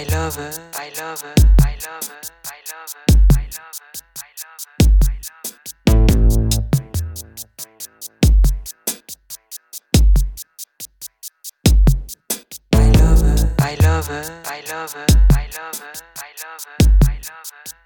I love her, I love her, I love her, I love her, I love her, I love her, I love her. I love her, I love her, I love her, I love her, I love her, I love her.